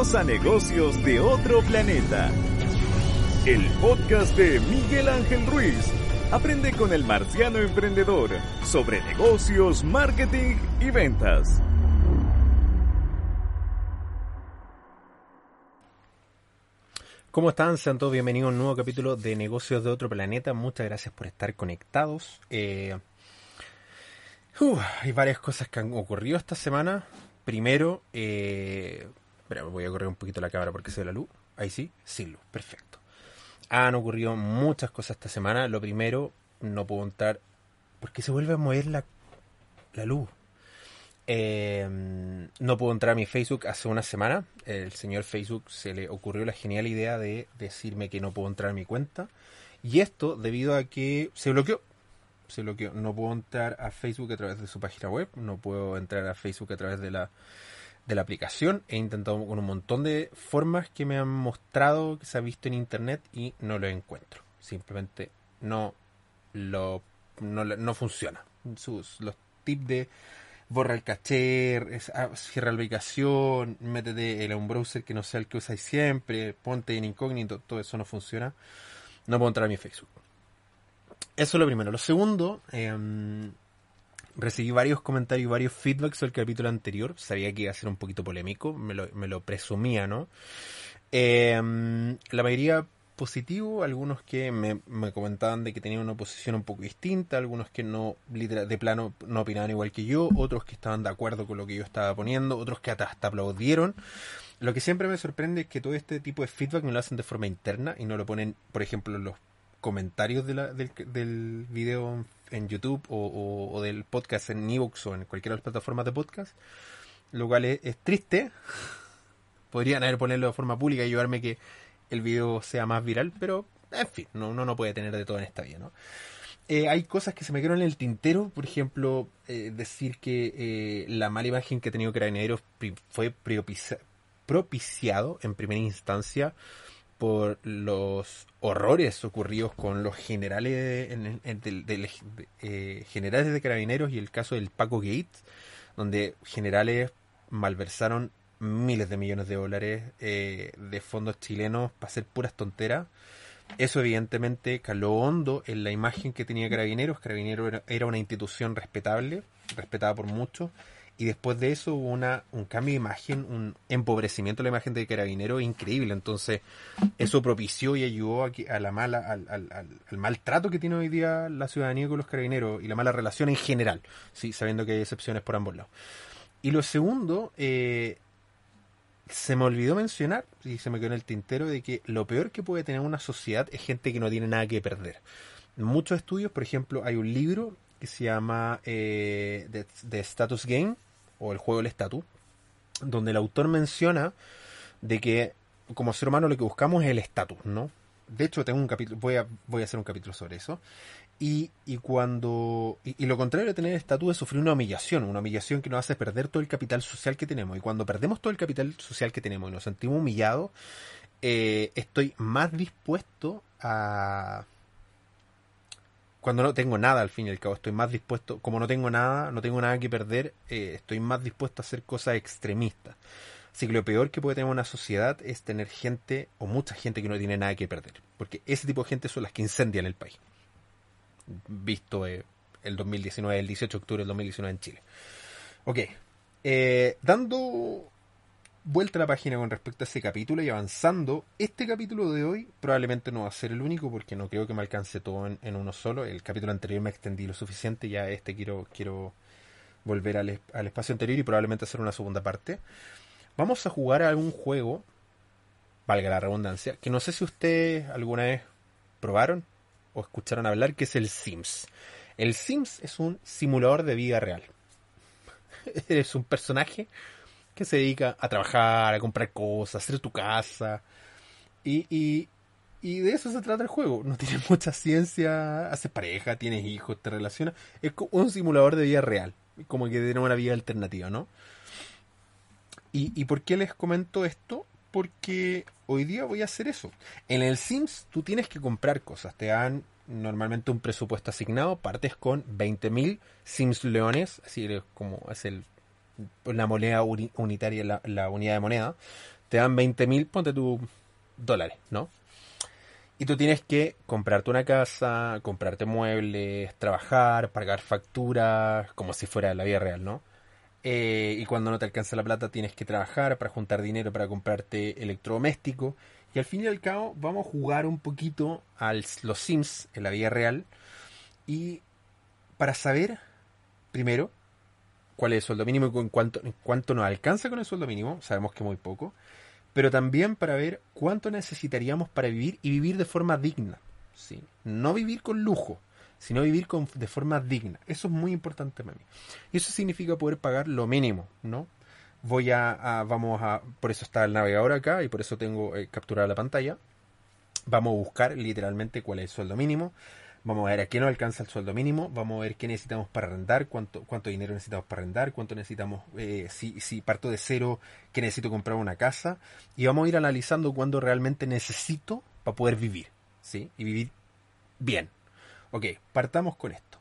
A Negocios de otro planeta. El podcast de Miguel Ángel Ruiz. Aprende con el marciano emprendedor sobre negocios, marketing y ventas. ¿Cómo están? Sean todos bienvenidos a un nuevo capítulo de Negocios de otro planeta. Muchas gracias por estar conectados. Eh, uh, hay varias cosas que han ocurrido esta semana. Primero, eh, voy a correr un poquito la cámara porque se ve la luz. Ahí sí, sin luz, perfecto. Han ocurrido muchas cosas esta semana. Lo primero, no puedo entrar porque se vuelve a mover la, la luz. Eh, no puedo entrar a mi Facebook hace una semana. El señor Facebook se le ocurrió la genial idea de decirme que no puedo entrar a mi cuenta. Y esto debido a que se bloqueó. Se bloqueó. No puedo entrar a Facebook a través de su página web. No puedo entrar a Facebook a través de la, de la aplicación. He intentado con un montón de formas que me han mostrado que se ha visto en internet y no lo encuentro. Simplemente no lo no, no funciona. Sus, los tips de borra el caché, ah, cierra la ubicación, métete en un browser que no sea el que usáis siempre, ponte en incógnito, todo eso no funciona. No puedo entrar a mi Facebook. Eso es lo primero. Lo segundo, em, recibí varios comentarios varios feedbacks sobre el capítulo anterior. Sabía que iba a ser un poquito polémico, me lo, me lo presumía, ¿no? Em, la mayoría positivo, algunos que me, me comentaban de que tenían una posición un poco distinta, algunos que no de plano no opinaban igual que yo, otros que estaban de acuerdo con lo que yo estaba poniendo, otros que hasta, hasta aplaudieron. Lo que siempre me sorprende es que todo este tipo de feedback me lo hacen de forma interna y no lo ponen, por ejemplo, los comentarios de la- del, del video en YouTube o, o- o del podcast en Evox o en cualquiera de las plataformas de podcast, lo cual es, es triste. Podrían haber ponerlo de forma pública y ayudarme a que el video sea más viral, pero en fin, no, uno no puede tener de todo en esta vida, ¿no? Eh, hay cosas que se me quedaron en el tintero, por ejemplo, eh, decir que eh, la mala imagen que ha tenido Carabineros pri- fue propiciado en primera instancia por los horrores ocurridos con los generales en- en- de- eh, generales de carabineros y el caso del Paco Gates donde generales malversaron miles de millones de dólares eh, de fondos chilenos para hacer puras tonteras eso evidentemente caló hondo en la imagen que tenía Carabineros. Carabineros era una institución respetable, respetada por muchos, y después de eso hubo una, un cambio de imagen, un empobrecimiento de la imagen de Carabineros increíble. Entonces, eso propició y ayudó a, a la mala, al, al- al- al maltrato que tiene hoy día la ciudadanía con los carabineros y la mala relación en general, sí, sabiendo que hay excepciones por ambos lados. Y lo segundo, eh, se me olvidó mencionar, y se me quedó en el tintero, de que lo peor que puede tener una sociedad es gente que no tiene nada que perder. En muchos estudios, por ejemplo, hay un libro que se llama eh, The, The Status Game, o el juego del estatus, donde el autor menciona de que como ser humano lo que buscamos es el estatus, ¿no? De hecho, tengo un capítulo, voy a, voy a hacer un capítulo sobre eso. Y, y cuando. Y, y lo contrario de tener estatus es sufrir una humillación, una humillación que nos hace perder todo el capital social que tenemos. Y cuando perdemos todo el capital social que tenemos y nos sentimos humillados, eh, estoy más dispuesto a. Cuando no tengo nada, al fin y al cabo, estoy más dispuesto. Como no tengo nada, no tengo nada que perder, eh, estoy más dispuesto a hacer cosas extremistas. Así que lo peor que puede tener una sociedad es tener gente o mucha gente que no tiene nada que perder. Porque ese tipo de gente son las que incendian el país. Visto eh, el 2019, el 18 de octubre del 2019 en Chile. Ok. Eh, dando vuelta a la página con respecto a ese capítulo y avanzando, este capítulo de hoy probablemente no va a ser el único porque no creo que me alcance todo en, uno solo. El capítulo anterior me extendí lo suficiente, ya este quiero, quiero volver al, al espacio anterior y probablemente hacer una segunda parte. Vamos a jugar a algún juego, valga la redundancia, que no sé si ustedes alguna vez probaron o escucharon hablar, que es el Sims. El Sims es un simulador de vida real. eres un personaje que se dedica a trabajar, a comprar cosas, a hacer tu casa. Y, y, y de eso se trata el juego. No tiene mucha ciencia, haces pareja, tienes hijos, te relacionas. Es un simulador de vida real. Como que tiene una vida alternativa, ¿no? ¿Y, ¿Y por qué les comento esto? Porque hoy día voy a hacer eso. En el Sims tú tienes que comprar cosas. Te dan normalmente un presupuesto asignado. Partes con 20.000 Sims leones. Así como es el, la moneda unitaria, la, unidad de moneda. Te dan 20.000, ponte tu dólares, ¿no? Y tú tienes que comprarte una casa, comprarte muebles, trabajar, pagar facturas, como si fuera la vida real, ¿no? Eh, y cuando no te alcanza la plata tienes que trabajar para juntar dinero para comprarte electrodoméstico. Y al fin y al cabo vamos a jugar un poquito a los Sims en la vida real. Y para saber, primero, cuál es el sueldo mínimo y en cuánto, en cuánto nos alcanza con el sueldo mínimo, sabemos que muy poco. Pero también para ver cuánto necesitaríamos para vivir y vivir de forma digna. ¿sí? No vivir con lujo, sino vivir con, de forma digna. Eso es muy importante para mí. Y eso significa poder pagar lo mínimo, ¿no? Voy a, vamos a, por eso está el navegador acá y por eso tengo eh, capturada la pantalla. Vamos a buscar literalmente cuál es el sueldo mínimo. Vamos a ver a qué nos alcanza el sueldo mínimo. Vamos a ver qué necesitamos para arrendar, cuánto, cuánto dinero necesitamos para arrendar, cuánto necesitamos, eh, si, si parto de cero, que necesito comprar una casa. Y vamos a ir analizando cuándo realmente necesito para poder vivir, ¿sí? Y vivir bien, Ok, partamos con esto.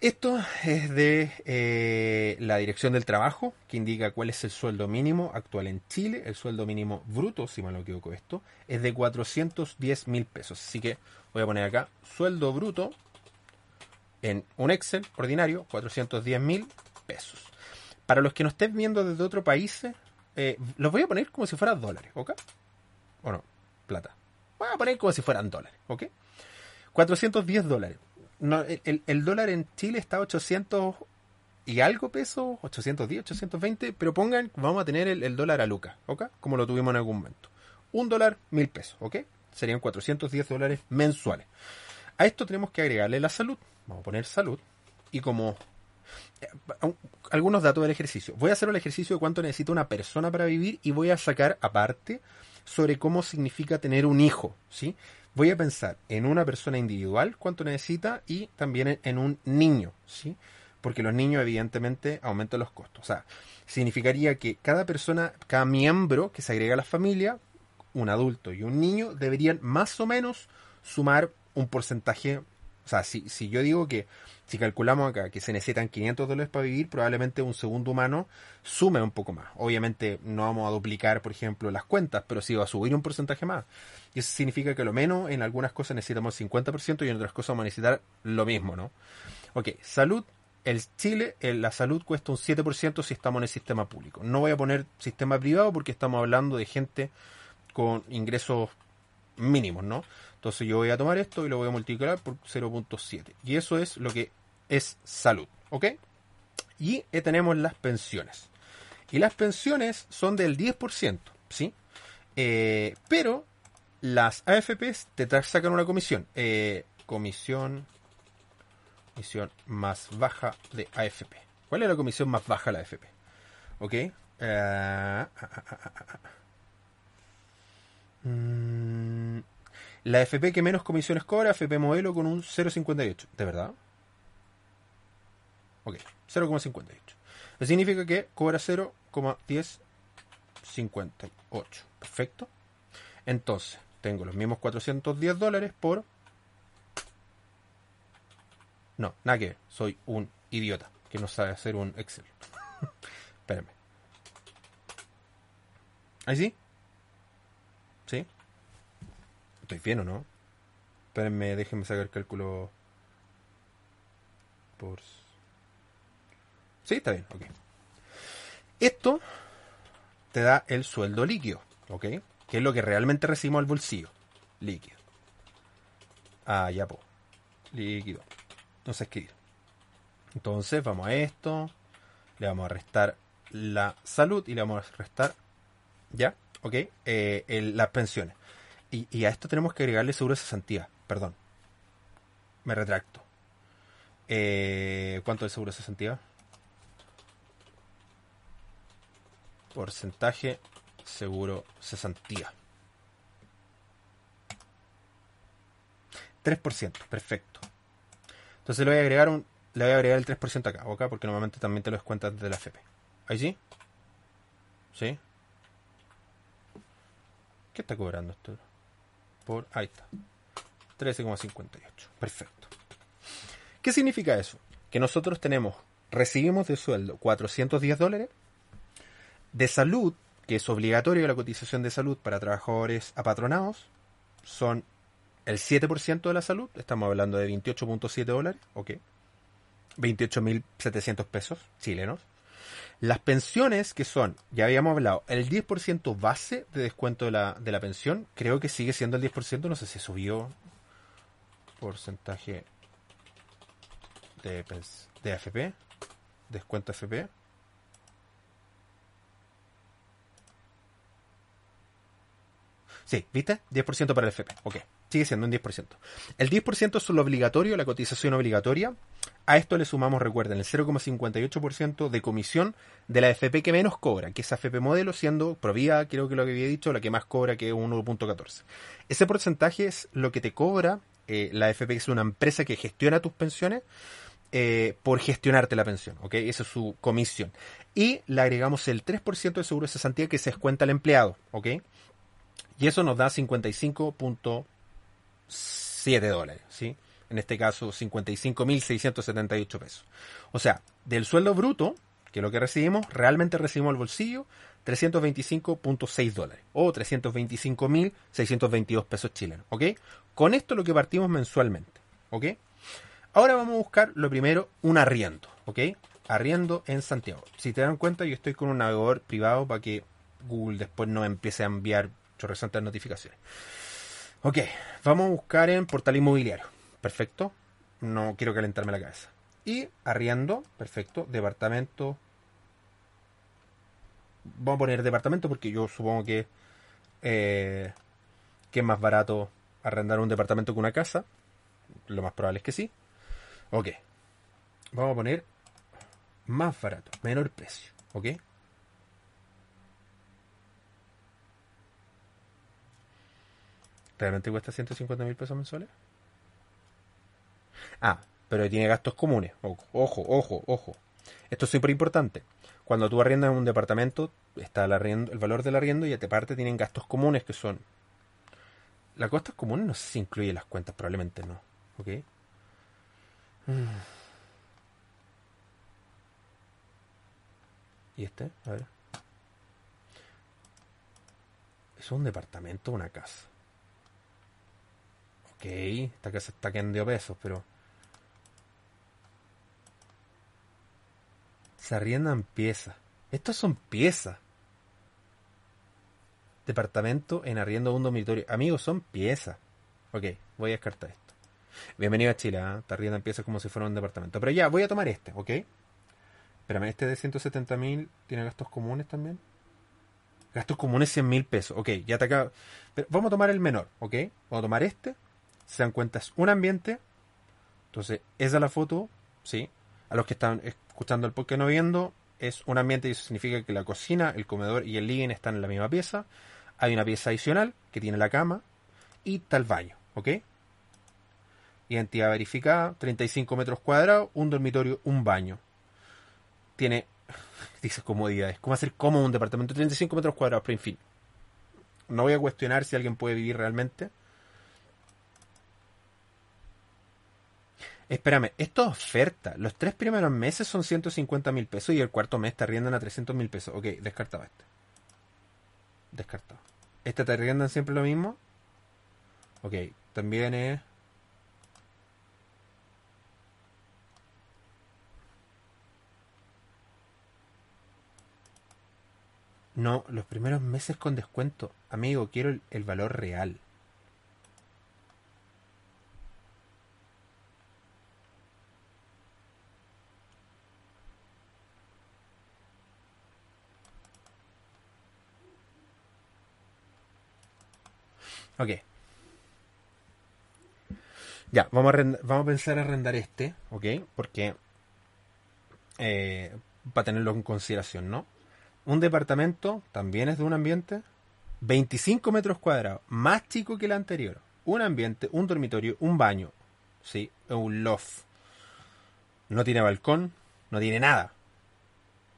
Esto es de eh, la Dirección del Trabajo, que indica cuál es el sueldo mínimo actual en Chile. El sueldo mínimo bruto, si me lo equivoco esto, es de 410 mil pesos. Así que voy a poner acá sueldo bruto en un Excel ordinario, 410 mil pesos. Para los que no estén viendo desde otro país, eh, los voy a poner como si fueran dólares, ¿ok? O no, plata. Voy a poner como si fueran dólares, ¿ok? 410 dólares. No, el, dólar en Chile está a 800 y algo pesos, 810, 820, pero pongan, vamos a tener el, dólar a lucas, ¿ok? Como lo tuvimos en algún momento. Un dólar, mil pesos, ¿ok? Serían 410 dólares mensuales. A esto tenemos que agregarle la salud. Vamos a poner salud. Y como eh, algunos datos del ejercicio. Voy a hacer el ejercicio de cuánto necesita una persona para vivir y voy a sacar aparte sobre cómo significa tener un hijo, ¿sí? Voy a pensar en una persona individual cuánto necesita y también en un niño, ¿sí? Porque los niños evidentemente aumentan los costos. O sea, significaría que cada persona, cada miembro que se agrega a la familia, un adulto y un niño, deberían más o menos sumar un porcentaje. O sea, si, si yo digo que si calculamos acá que se necesitan 500 dólares para vivir, probablemente un segundo humano sume un poco más. Obviamente no vamos a duplicar, por ejemplo, las cuentas, pero sí va a subir un porcentaje más. Y eso significa que lo menos en algunas cosas necesitamos 50% y en otras cosas vamos a necesitar lo mismo, ¿no? Ok, salud. El Chile, la salud cuesta un 7% si estamos en el sistema público. No voy a poner sistema privado porque estamos hablando de gente con ingresos mínimos, ¿no? Entonces yo voy a tomar esto y lo voy a multiplicar por 0.7. Y eso es lo que es salud, ¿ok? Y eh, tenemos las pensiones. Y las pensiones son del 10%, ¿sí? Eh, pero las AFPs te sacan una comisión. Eh, comisión, comisión más baja de AFP. ¿Cuál es la comisión más baja de la AFP? ¿Ok? Ah, ah, ah, mm, la AFP que menos comisiones cobra, AFP modelo con un 0,58. ¿De verdad? Ok, 0,58. Eso significa que cobra 0,1058. Perfecto. Entonces, tengo los mismos 410 dólares por... No, nada que Soy un idiota que no sabe hacer un Excel. Espérenme. ¿Ahí? ¿Sí? Estoy bien o no? Espérenme, déjenme sacar el cálculo por Sí, está bien, ok. Esto te da el sueldo líquido, ¿ok? Que es lo que realmente recibimos al bolsillo. Líquido. Ah, ya, po. Líquido. Entonces, escribir. Entonces, vamos a esto. Le vamos a restar la salud y le vamos a restar, ¿ya? ¿Ok? Eh, las pensiones. Y, a esto tenemos que agregarle seguro de cesantía. Perdón. Me retracto. Eh, ¿Cuánto es seguro de cesantía? porcentaje seguro cesantía. 3%, perfecto. Entonces le voy a agregar un le voy a agregar el 3% acá, ¿ok? Porque normalmente también te lo descuentas desde la FP. ¿Ahí sí? ¿Sí? ¿Qué está cobrando esto? Por ahí está. 13,58. Perfecto. ¿Qué significa eso? Que nosotros tenemos, recibimos de sueldo 410 dólares, de salud, que es obligatorio la cotización de salud para trabajadores apatronados, son el 7% de la salud, estamos hablando de 28.7 dólares, ok. 28.700 pesos chilenos. Las pensiones, que son, ya habíamos hablado, el 10% base de descuento de la, de la pensión, creo que sigue siendo el 10%, no sé si subió porcentaje de, de AFP, descuento AFP. Sí, ¿viste? 10% para el FP. Ok, sigue siendo un 10%. El 10% es lo obligatorio, la cotización obligatoria. A esto le sumamos, recuerden, el 0,58% de comisión de la FP que menos cobra, que es AFP modelo, siendo Provía, creo que lo que había dicho, la que más cobra, que es 1.14. Ese porcentaje es lo que te cobra eh, la FP, que es una empresa que gestiona tus pensiones, eh, por gestionarte la pensión, ¿ok? Esa es su comisión. Y le agregamos el 3% de seguro de cesantía que se descuenta al empleado, ¿ok? Y eso nos da 55.7 dólares, ¿sí? En este caso, 55.678 pesos. O sea, del sueldo bruto, que es lo que recibimos, realmente recibimos al bolsillo 325.6 dólares o 325.622 pesos chilenos, ¿ok? Con esto lo que partimos mensualmente, ¿ok? Ahora vamos a buscar lo primero, un arriendo, ¿ok? Arriendo en Santiago. Si te dan cuenta, yo estoy con un navegador privado para que Google después no empiece a enviar chorresantes notificaciones. Ok, vamos a buscar en portal inmobiliario. Perfecto. No quiero calentarme la cabeza. Y arriendo, perfecto. Departamento. Vamos a poner departamento porque yo supongo que, eh, que es más barato arrendar un departamento que una casa. Lo más probable es que sí. Ok. Vamos a poner más barato, menor precio. ¿Ok? ¿Realmente cuesta 150 mil pesos mensuales? Ah, pero tiene gastos comunes. Ojo, ojo, ojo. Esto es súper importante. Cuando tú arriendas un departamento, está el, arriendo, el valor del arriendo y aparte tienen gastos comunes que son... Las costas comunes no sé si incluye las cuentas, probablemente no. ¿Ok? ¿Y este? A ver. ¿Es un departamento o una casa? Ok, esta casa está quedando pesos, pero... Se arriendan piezas. Estos son piezas. Departamento en arriendo un dormitorio. Amigos, son piezas. Ok, voy a descartar esto. Bienvenido a Chile, ¿eh? te arriendan piezas como si fuera un departamento. Pero ya, voy a tomar este, ¿ok? Espérame, este de 170.000 tiene gastos comunes también. Gastos comunes 100 mil pesos. Ok, ya te acabo. Vamos a tomar el menor, ¿ok? Vamos a tomar este. Se dan cuenta, es un ambiente. Entonces, esa es la foto, ¿sí? A los que están escuchando el podcast no viendo, es un ambiente y eso significa que la cocina, el comedor y el living están en la misma pieza. Hay una pieza adicional que tiene la cama y está el baño, ¿ok? Identidad verificada, 35 metros cuadrados, un dormitorio, un baño. Tiene, dice comodidades, ¿cómo hacer cómodo un departamento de 35 metros cuadrados? Pero en fin, no voy a cuestionar si alguien puede vivir realmente. Espérame, esto es oferta. Los tres primeros meses son 150 mil pesos y el cuarto mes te arriendan a 300 mil pesos. Ok, descartado este. Descartado. ¿Este te arriendan siempre lo mismo? Ok, también es... No, los primeros meses con descuento. Amigo, quiero el, el valor real. Ok. Ya, vamos a, vamos a pensar arrendar este, ¿ok? Porque... Eh, para tenerlo en consideración, ¿no? un departamento, también es de un ambiente, 25 metros cuadrados, más chico que el anterior. Un ambiente, un dormitorio, un baño, ¿sí? Un loft. No tiene balcón, no tiene nada.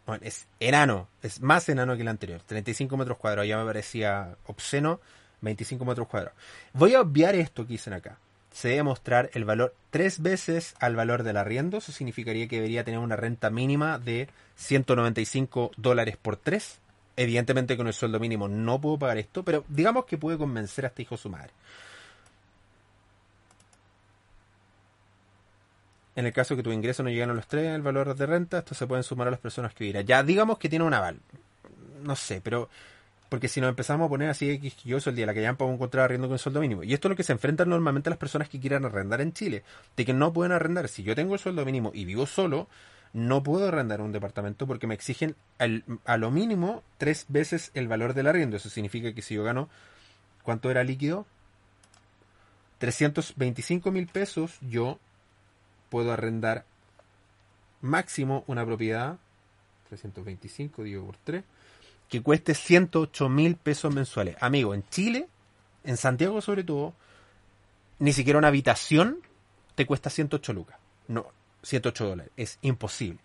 Bueno, es enano, es más enano que el anterior. 35 metros cuadrados, ya me parecía obsceno. 25 metros cuadrados. Voy a obviar esto que dicen acá. Se debe mostrar el valor tres veces al valor del arriendo. Eso significaría que debería tener una renta mínima de 195 dólares por tres. Evidentemente con el sueldo mínimo no puedo pagar esto, pero digamos que puede convencer a este hijo de su madre. En el caso que tu ingreso no llegan a los tres el valor de renta, esto se pueden sumar a las personas que vivirán. Ya, digamos que tiene un aval. No sé, pero. Porque si nos empezamos a poner así quisquilloso el día la que ya han encontrar arriendo con el sueldo mínimo. Y esto es lo que se enfrentan normalmente las personas que quieran arrendar en Chile. De que no pueden arrendar. Si yo tengo el sueldo mínimo y vivo solo, no puedo arrendar un departamento porque me exigen a lo mínimo tres veces el valor del arriendo. Eso significa que si yo gano, ¿cuánto era líquido? 325 mil pesos, yo puedo arrendar máximo una propiedad, 325 digo por 3, que cueste 108 mil pesos mensuales. Amigo, en Chile, en Santiago sobre todo, ni siquiera una habitación te cuesta 108 lucas. No, 108 dólares. Es imposible.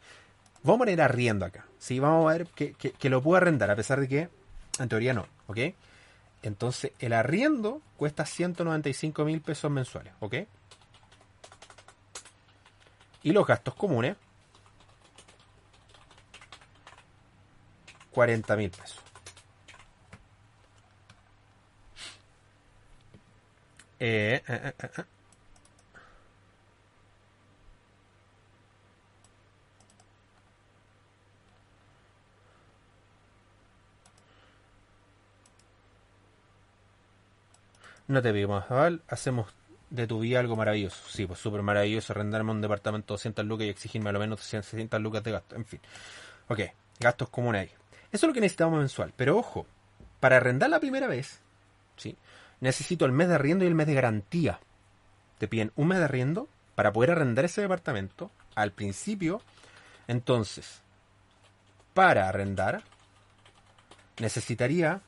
Vamos a poner arriendo acá. ¿sí? Vamos a ver que, que, lo puedo arrendar, a pesar de que en teoría no. ¿Ok? Entonces, el arriendo cuesta 195 mil pesos mensuales. ¿Ok? Y los gastos comunes, 40 mil pesos. Eh, eh, eh, no te pedimos aval, hacemos de tu vida algo maravilloso. Sí, pues súper maravilloso arrendarme un departamento de 200 lucas y exigirme a lo menos 600 lucas de gasto. En fin. Ok, gastos comunes ahí. Eso es lo que necesitamos mensual. Pero ojo, para arrendar la primera vez, ¿sí? necesito el mes de arriendo y el mes de garantía. Te piden un mes de arriendo para poder arrendar ese departamento al principio. Entonces, para arrendar, necesitaría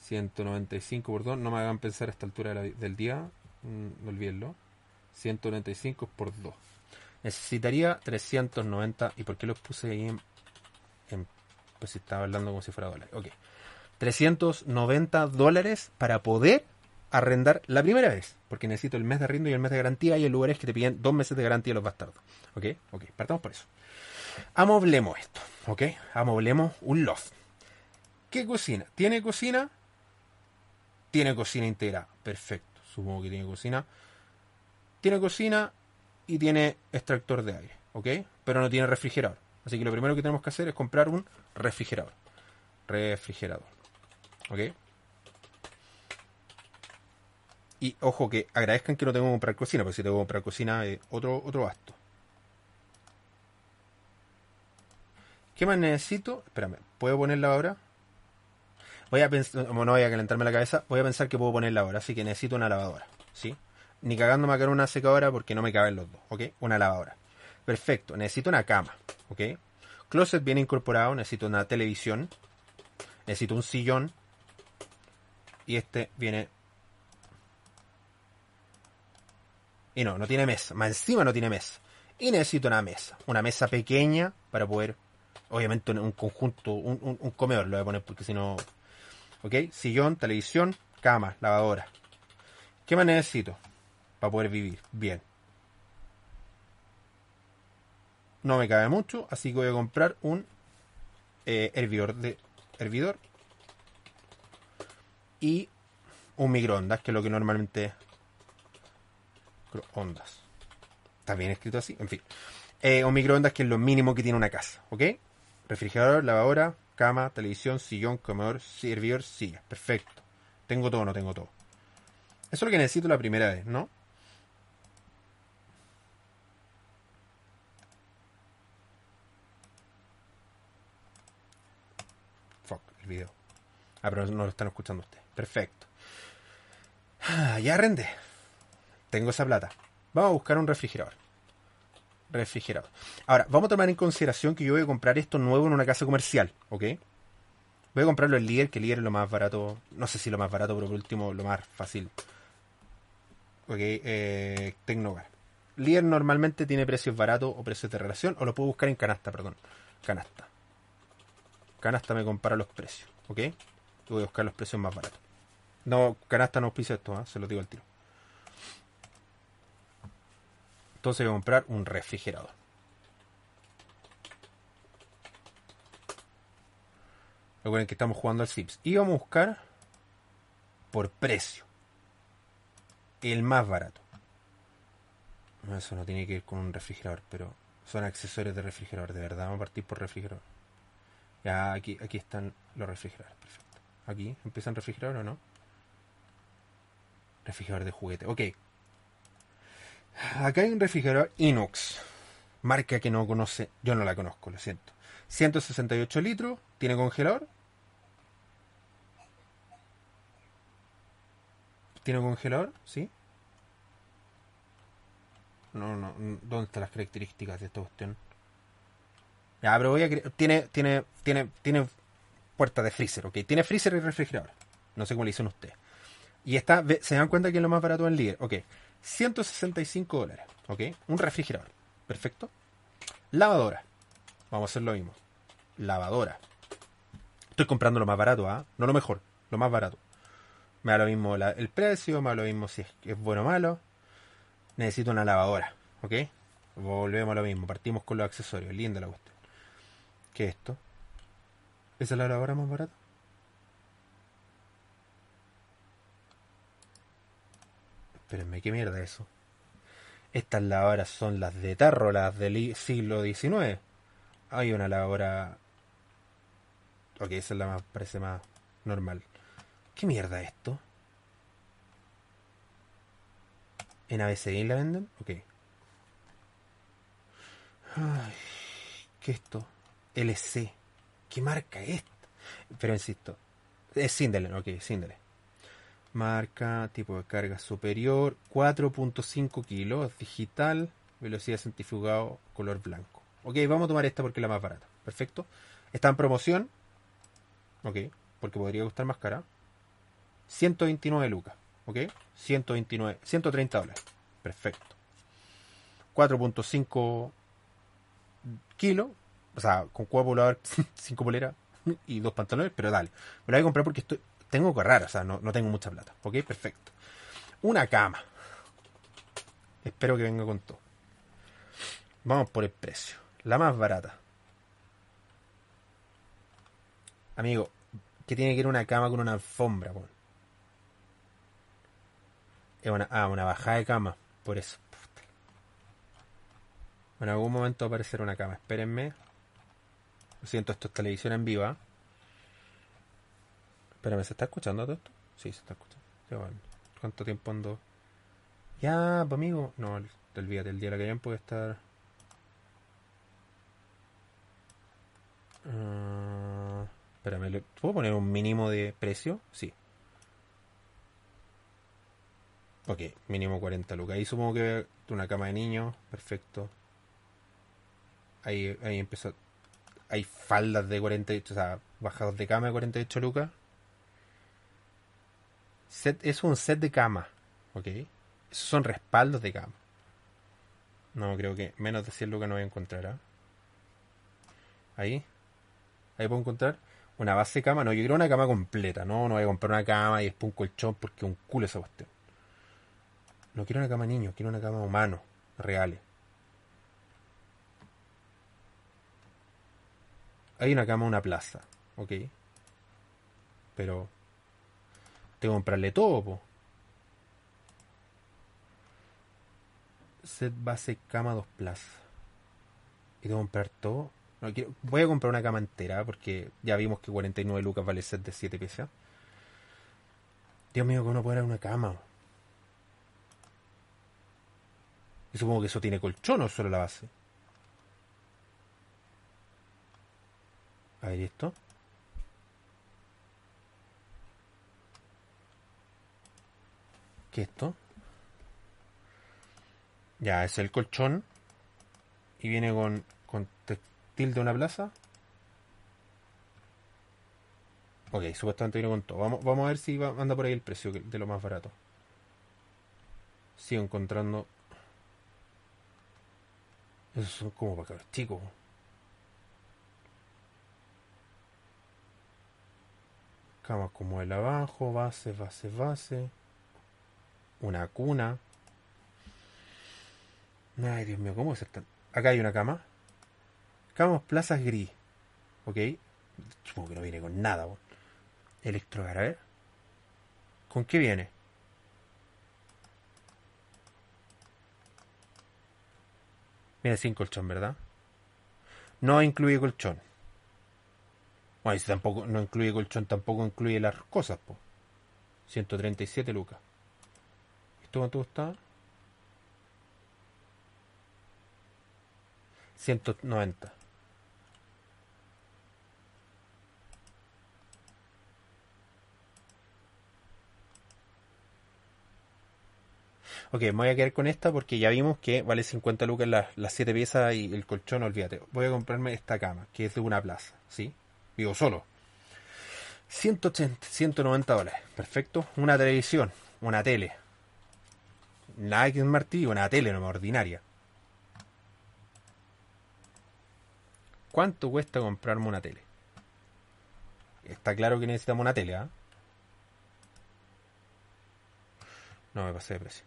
195, perdón, no me hagan pensar a esta altura del día, no olvídenlo. 195 por 2. Necesitaría 390. ¿Y por qué los puse ahí en, Pues si estaba hablando como si fuera dólares. Ok. 390 dólares para poder arrendar la primera vez. Porque necesito el mes de arriendo y el mes de garantía. Y hay lugares que te piden dos meses de garantía los bastardos. Ok, ok. Partamos por eso. Amoblemos esto. Ok. Amoblemos un loft. ¿Qué cocina? ¿Tiene cocina? Tiene cocina integrada. Perfecto. Supongo que tiene cocina. Tiene cocina y tiene extractor de aire. ¿Ok? Pero no tiene refrigerador. Así que lo primero que tenemos que hacer es comprar un refrigerador. Refrigerador. ¿Ok? Y ojo que agradezcan que no tengo que comprar cocina, porque si tengo que comprar cocina es otro, otro gasto. ¿Qué más necesito? Espérame, ¿puedo ponerla ahora? voy a pensar, como no voy a calentarme la cabeza, voy a pensar que puedo ponerla ahora, así que necesito una lavadora, ¿sí? Ni cagándome a caer una secadora porque no me caben los dos, ¿ok? Una lavadora. Perfecto, necesito una cama, ¿ok? Closet bien incorporado, necesito una televisión, necesito un sillón y este viene... Y no, no tiene mesa, más encima no tiene mesa. Y necesito una mesa, una mesa pequeña para poder, obviamente un conjunto, un, un comedor lo voy a poner porque si no ¿Ok? Sillón, televisión, cama, lavadora. ¿Qué más necesito para poder vivir bien? No me cabe mucho, así que voy a comprar un eh, hervidor de hervidor y un microondas, que es lo que normalmente microondas. Está bien escrito así, en fin. Eh, un microondas que es lo mínimo que tiene una casa, ¿ok? Refrigerador, lavadora, cama, televisión, sillón, comedor, servidor, silla. Perfecto. Tengo todo, no tengo todo. Eso es lo que necesito la primera vez, ¿no? El video. Ah, pero no lo están escuchando ustedes. Perfecto. Ah, ya rende. Tengo esa plata. Vamos a buscar un refrigerador. refrigerado. Ahora, vamos a tomar en consideración que yo voy a comprar esto nuevo en una casa comercial, ¿ok? Voy a comprarlo en Líder, que Líder es lo más barato, no sé si lo más barato, pero por último lo más fácil. Ok, eh, Tecnogar. Líder normalmente tiene precios baratos o precios de relación, o lo puedo buscar en canasta, perdón. Canasta. Canasta me compara los precios, ¿ok? voy a buscar los precios más baratos. No, canasta no pisa esto, ¿eh? se lo digo al tiro. Entonces voy a comprar un refrigerador. Recuerden que estamos jugando al Sips. Y vamos a buscar por precio. El más barato. eso no tiene que ir con un refrigerador, pero son accesorios de refrigerador, de verdad. Vamos a partir por refrigerador. Ya aquí, aquí están los refrigeradores, perfecto. Aquí, ¿empiezan refrigerador o no? Refrigerador de juguete, ok. Acá hay un refrigerador Inox. Marca que no conoce, yo no la conozco, lo siento. 168 litros, tiene congelador. ¿Tiene congelador? ¿Sí? No, no, ¿dónde están las características de esta cuestión? Ya, tiene, tiene, tiene, tiene puerta de freezer, ok. Tiene freezer y refrigerador. No sé cómo le hicieron ustedes. Y está, se dan cuenta que es lo más barato en líder, ok. 165 dólares, ok. Un refrigerador, perfecto. Lavadora, vamos a hacer lo mismo. Lavadora. Estoy comprando lo más barato, ¿ah? No lo mejor, lo más barato. Me da lo mismo el precio, me da lo mismo si es, es bueno o malo. Necesito una lavadora, ¿ok? Volvemos a lo mismo, partimos con los accesorios, linda la cuestión. ¿Qué es esto? ¿Esa es la lavadora más barata? Espérenme, ¿qué mierda es eso? Estas lavadoras son las de tarro, las del siglo XIX. Hay una lavadora... Ok, esa es la más, parece más normal. ¿Qué mierda es esto? ¿En ABCD la venden? Ok. Ay, ¿Qué es esto? LC. ¿Qué marca es esta? Pero insisto. Es Sindelen, ok, Sindelen. Marca, tipo de carga superior, 4.5 kilos, digital, velocidad centrifugado, color blanco. Ok, vamos a tomar esta porque es la más barata. Perfecto. Está en promoción. Ok, porque podría costar más cara. 129 lucas. ¿Ok? 129, 130 dólares. Perfecto. 4.5 kilos. O sea, con cuatro volador, 5 poleras y dos pantalones, pero dale. Me lo voy a comprar porque estoy, tengo que ahorrar, o sea, no, no tengo mucha plata. ¿Ok? Perfecto. Una cama. Espero que venga con todo. Vamos por el precio. La más barata. Amigo, que tiene que ir una cama con una alfombra, una, ah, una bajada de cama. Por eso. En algún momento va a aparecer una cama. Espérenme. Siento, esto es televisión en viva. Espérame, ¿se está escuchando todo esto? Sí, se está escuchando. ¿Cuánto tiempo ando? Ya, pues amigo. No, olvídate, el día de la que puede estar. Uh, espérame, ¿puedo poner un mínimo de precio? Sí. Ok, mínimo 40 lucas. Ahí supongo que una cama de niño, perfecto. Ahí, ahí empezó. Hay faldas de 48, o sea, bajados de cama de 48 lucas. Set, es un set de cama, ok. Esos son respaldos de cama. No, creo que menos de 100 lucas no voy a encontrar. ¿ah? Ahí. Ahí puedo encontrar una base de cama. No, yo quiero una cama completa. No, no voy a comprar una cama y después un colchón porque un culo esa cuestión. No quiero una cama niño, quiero una cama humano, reales. Hay una cama, una plaza, ok. Pero tengo que comprarle todo, po. Set base cama dos plazas. Y tengo que comprar todo. No, quiero, voy a comprar una cama entera porque ya vimos que 49 lucas vale set de 7 piezas. Dios mío, que uno puede una cama. Y supongo que eso tiene colchón o solo la base. A ver, esto? ¿Qué es esto? Ya, es el colchón. Y viene con, con textil de una plaza. Ok, supuestamente viene con todo. Vamos, vamos a ver si va, anda por ahí el precio de lo más barato. Sigo encontrando. Esos son como para cabros chicos. Camas como el abajo, base, base, base. Una cuna. Ay, Dios mío, ¿cómo es esto? Acá hay una cama. Camas plazas gris. ¿Ok? Supongo que no viene con nada. Electrogar, a ver. ¿Con qué viene? Viene sin colchón, ¿verdad? No incluye colchón. Bueno, si tampoco no incluye colchón, tampoco incluye las cosas, po. 137 lucas. ¿Esto cuánto está? 190. Ok, me voy a quedar con esta porque ya vimos que vale 50 lucas las, las 7 piezas y el colchón, olvídate. Voy a comprarme esta cama, que es de una plaza, ¿sí? Vivo solo. 180, 190 dólares. Perfecto. Una televisión, una tele. Nike Smart TV, una tele no ordinaria. ¿Cuánto cuesta comprarme una tele? Está claro que necesitamos una tele, ¿ah? No me pasé de precio.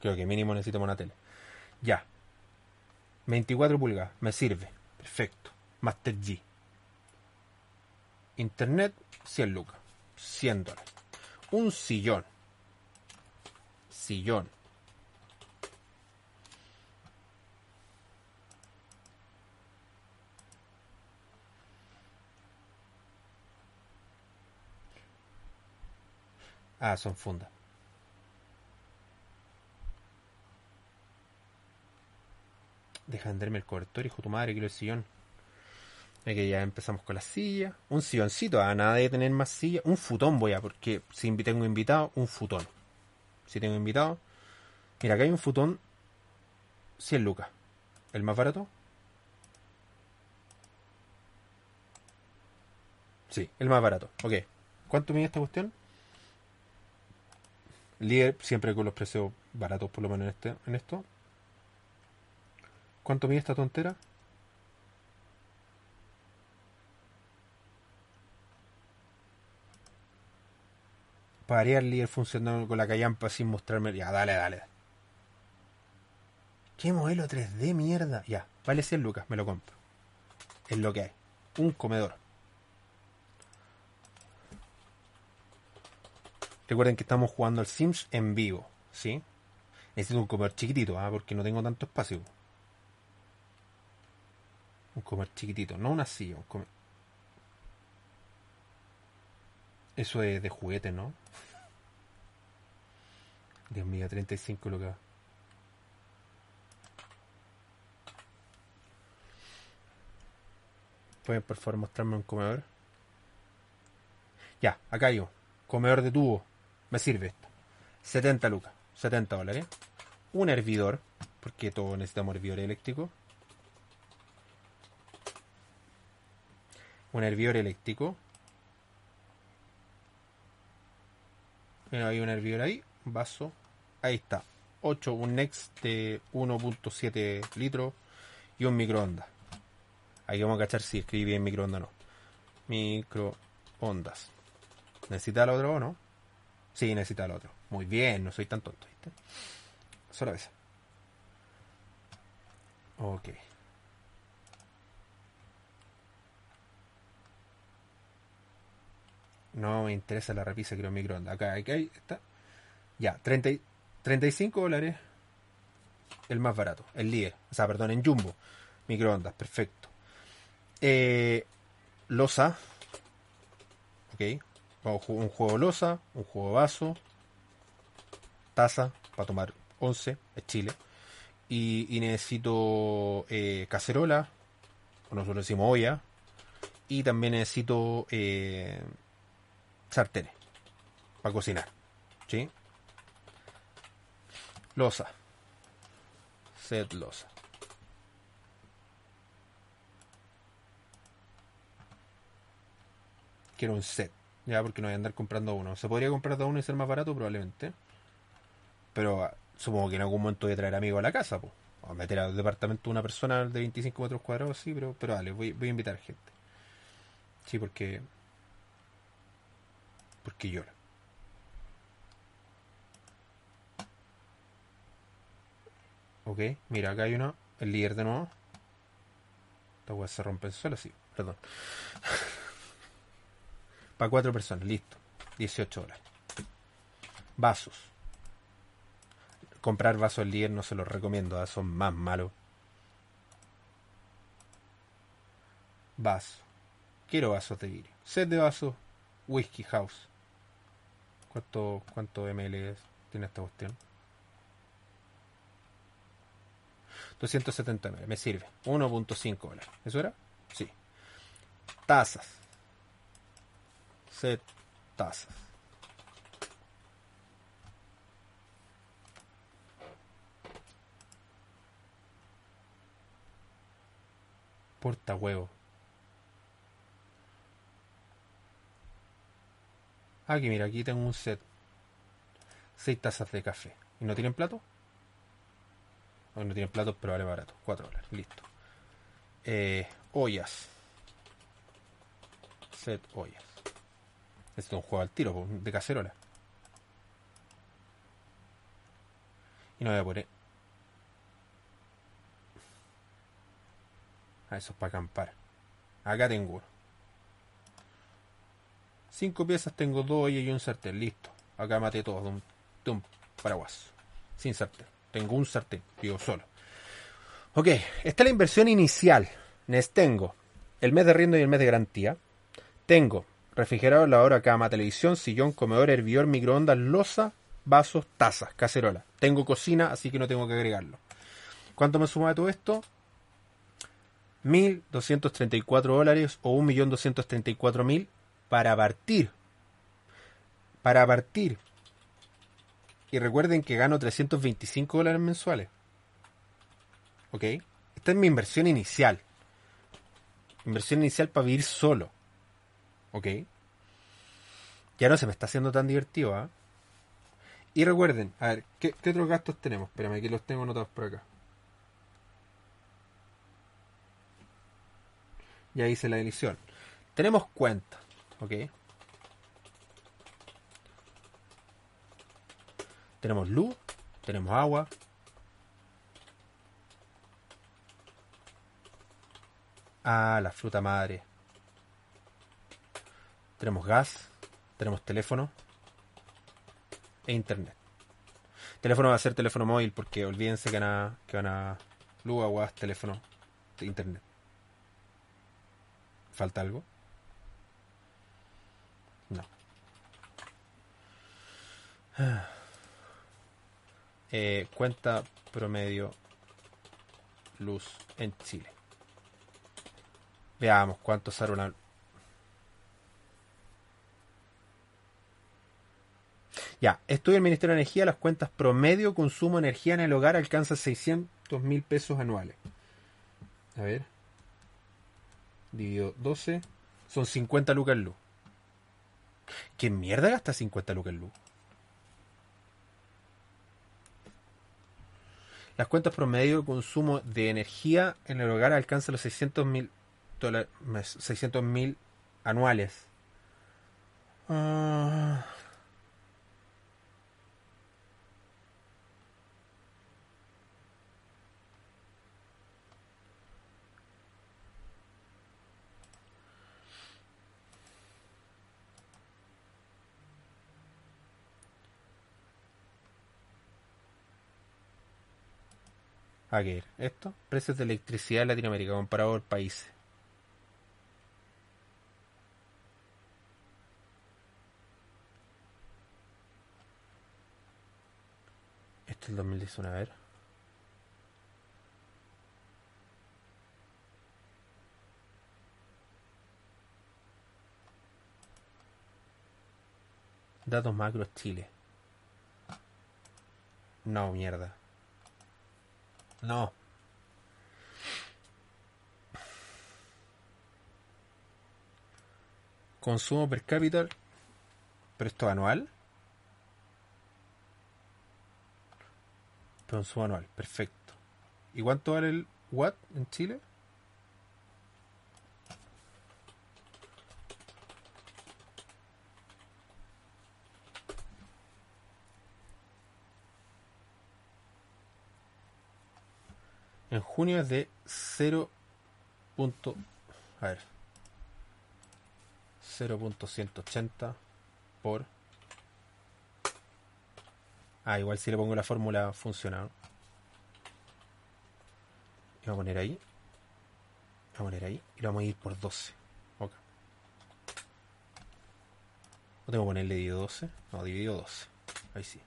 Creo que mínimo necesitamos una tele. Ya. 24 pulgadas. Me sirve. Perfecto. Master G. Internet, 100 lucas. 100 dólares. Un sillón. Sillón. Ah, son fundas. Deja venderme el cobertor, hijo de tu madre, quiero el sillón. que ya empezamos con la silla. Un silloncito, a ah, nada de tener más silla. Un futón voy a, porque si tengo invitado, un futón. Si tengo invitado. Mira, acá hay un futón 100 lucas. ¿El más barato? Sí, el más barato. Ok. ¿Cuánto mide esta cuestión? Líder siempre con los precios baratos, por lo menos en, este, en esto. ¿Cuánto mide esta tontera? Para variar líder funcionando con la callampa sin mostrarme. Ya, dale, dale. ¿Qué modelo 3D mierda? Ya, vale 100 lucas, me lo compro. Es lo que hay. Un comedor. Recuerden que estamos jugando al Sims en vivo, ¿sí? Necesito un comedor chiquitito, ¿ah? porque no tengo tanto espacio. Un comer chiquitito, no una silla, un comer. Eso es de juguete, ¿no? Dios mío, 35 lo que va. ¿Pueden por favor mostrarme un comedor? Ya, acá un comedor de tubo. Me sirve esto. 70 lucas, 70 dólares. Un hervidor, porque todos necesitamos hervidor eléctrico. Un hervidor eléctrico. Mira, hay un hervidor ahí, vaso. Ahí está. 8, un Next de 1.7 litros y un microondas. Ahí vamos a cachar si escribí bien microondas o no. Microondas. ¿Necesita el otro o no? Sí, necesita el otro. Muy bien, no soy tan tonto. ¿viste? Solo vez. Ok. No me interesa la repisa, creo, microondas. Acá, acá está. Ya, 30, 35 dólares. El más barato, el líder. O sea, perdón, en Jumbo. Microondas, perfecto. Eh, losa. Ok. Un juego losa, un juego vaso. Taza para tomar 11, es Chile. Y, necesito eh, cacerola. Nosotros decimos olla. Y también necesito eh, sartenes para cocinar. ¿Sí? Losa. Set losa. Quiero un set. Ya, porque no voy a andar comprando uno. Se podría comprar dos uno y ser más barato, probablemente. Pero ah, supongo que en algún momento voy a traer amigos a la casa, pues. O meter al departamento una persona de 25 metros cuadrados, sí, pero, pero dale, voy, voy a invitar gente. Sí, porque. Porque llora. Ok, mira, acá hay uno. El líder de nuevo. Esta weá se rompe el suelo, sí, perdón. Para cuatro personas, listo. 18 horas. Vasos. Comprar vasos al líder no se los recomiendo, ¿ah? son más malos. Vaso. Quiero vasos de vidrio. Set de vasos. Whiskey House. ¿Cuánto, cuánto ml tiene esta cuestión? 279, me sirve. 1.5 dólares. ¿Eso era? Sí. Tazas. Set tazas. Porta huevo. Aquí, mira, aquí tengo un set. 6 tazas de café. ¿Y no tienen plato? No, no tienen platos, pero vale barato. 4 dólares, listo. Eh, ollas. Set ollas. Esto es un juego al tiro, de cacerola. Y no voy a poner. Ah, eso es para acampar. Acá tengo uno. Cinco piezas, tengo dos y un sartén. Listo. Acá maté todo de un, paraguas. Sin sartén. Tengo un sartén, digo solo. Ok, esta es la inversión inicial. Tengo el mes de riendo y el mes de garantía. Tengo refrigerador, lavadora, cama, televisión, sillón, comedor, hervidor, microondas, losa, vasos, tazas, cacerola. Tengo cocina, así que no tengo que agregarlo. ¿Cuánto me suma de todo esto? 1.234 dólares o 1.234.000 para partir. Para partir. Y recuerden que gano 325 dólares mensuales. ¿Ok? Esta es mi inversión inicial. Inversión inicial para vivir solo. ¿Ok? Ya no se me está haciendo tan divertido, ¿ah? Y recuerden, a ver, ¿qué, ¿qué, otros gastos tenemos? Espérame, que los tengo anotados por acá. Ya hice la edición. Tenemos cuenta, ¿ok? Tenemos luz, tenemos agua. Ah, la fruta madre. Tenemos gas, tenemos teléfono e internet. Teléfono va a ser teléfono móvil porque olvídense que van a, que van a luz, agua, teléfono, internet. ¿Falta algo? Eh, cuenta promedio luz en Chile. Veamos cuánto sale una. Ya, estudio el Ministerio de Energía, las cuentas promedio consumo de energía en el hogar alcanza 600 mil pesos anuales. A ver. Dividido 12. Son 50 lucas luz. ¿Qué mierda gasta 50 lucas luz? Las cuentas promedio de consumo de energía en el hogar alcanzan los 600 mil 600 mil anuales. Uh... A ver, esto, precios de electricidad en Latinoamérica comparado por países. Este es el 2019, a ver. Datos macros Chile. No, mierda. No. Consumo per cápita. ¿Pero esto anual? Consumo anual, perfecto. ¿Y cuánto vale el watt en Chile? En junio es de 0. a ver. 0.180 por. Ah, igual si le pongo la fórmula funciona. ¿no? Y vamos a poner ahí. Vamos a poner ahí. Y lo vamos a ir por 12. Ok. ¿No tengo que ponerle dividido 12? No, dividido 12. Ahí sí.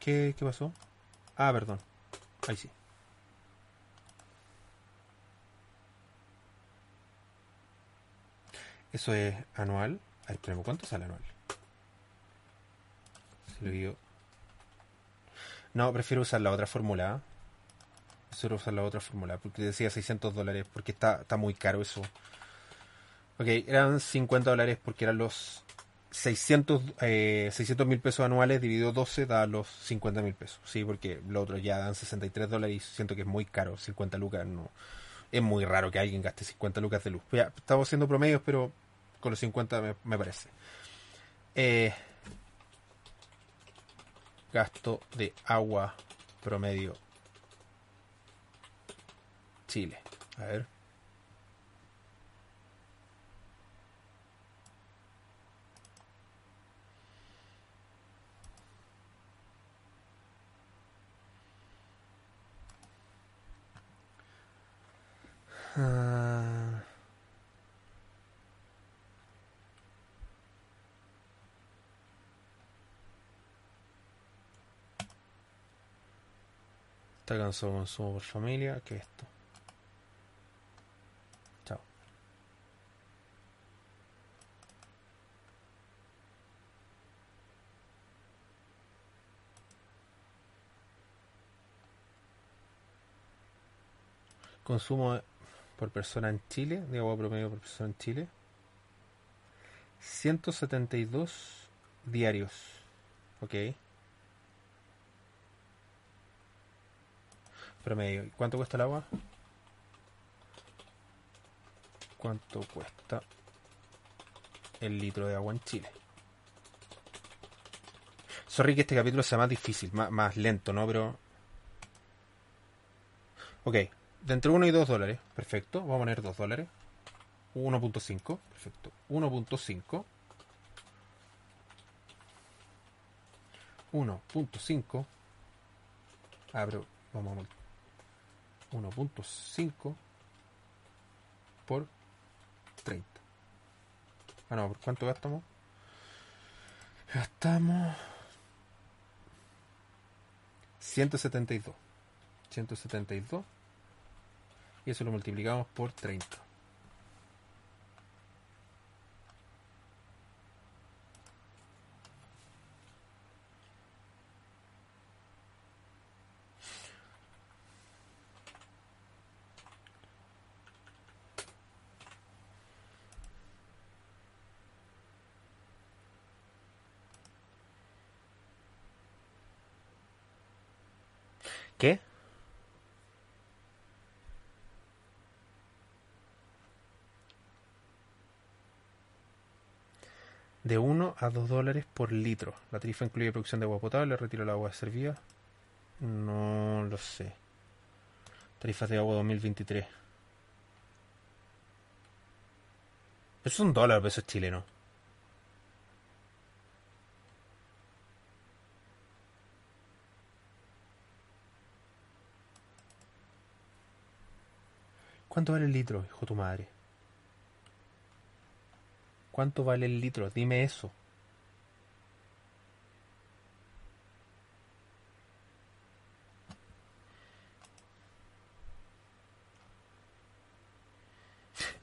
¿Qué, qué pasó? Ah, perdón. Ahí sí. Eso es anual. A ver, espérame, ¿cuánto sale anual? Si lo digo. No, prefiero usar la otra fórmula. Prefiero usar la otra fórmula. Porque decía 600 dólares. Porque está, está muy caro eso. Ok, eran 50 dólares porque eran los 600 eh, 600 mil pesos anuales dividido 12 da los 50 mil pesos. Sí, porque lo otro ya dan 63 dólares y siento que es muy caro. 50 lucas no. Es muy raro que alguien gaste 50 lucas de luz. Ya, estamos haciendo promedios, pero con los 50 me, parece. Eh, gasto de agua promedio Chile. A ver. Ah. Está cansado consumo por familia. ¿Qué es esto? Chao. Consumo por persona en Chile, de agua promedio por persona en Chile. 172 diarios. Ok. Promedio. ¿Y ¿Cuánto cuesta el agua? ¿Cuánto cuesta el litro de agua en Chile? Sorry que este capítulo sea más difícil, más, más lento, ¿no? Pero... Ok, de entre 1 y 2 dólares. Perfecto, vamos a poner 2 dólares. 1.5, perfecto. 1.5. 1.5. Ah, pero vamos a. 1.5 por 30. Ah, no, ¿por cuánto gastamos? Gastamos 172. 172. Y eso lo multiplicamos por 30. ¿Qué? De 1 a 2 dólares por litro. La tarifa incluye producción de agua potable, retiro del agua servida. No lo sé. Tarifas de agua 2023. Eso es un dólar, pesos chileno. ¿Cuánto vale el litro, hijo tu madre? ¿Cuánto vale el litro? Dime eso.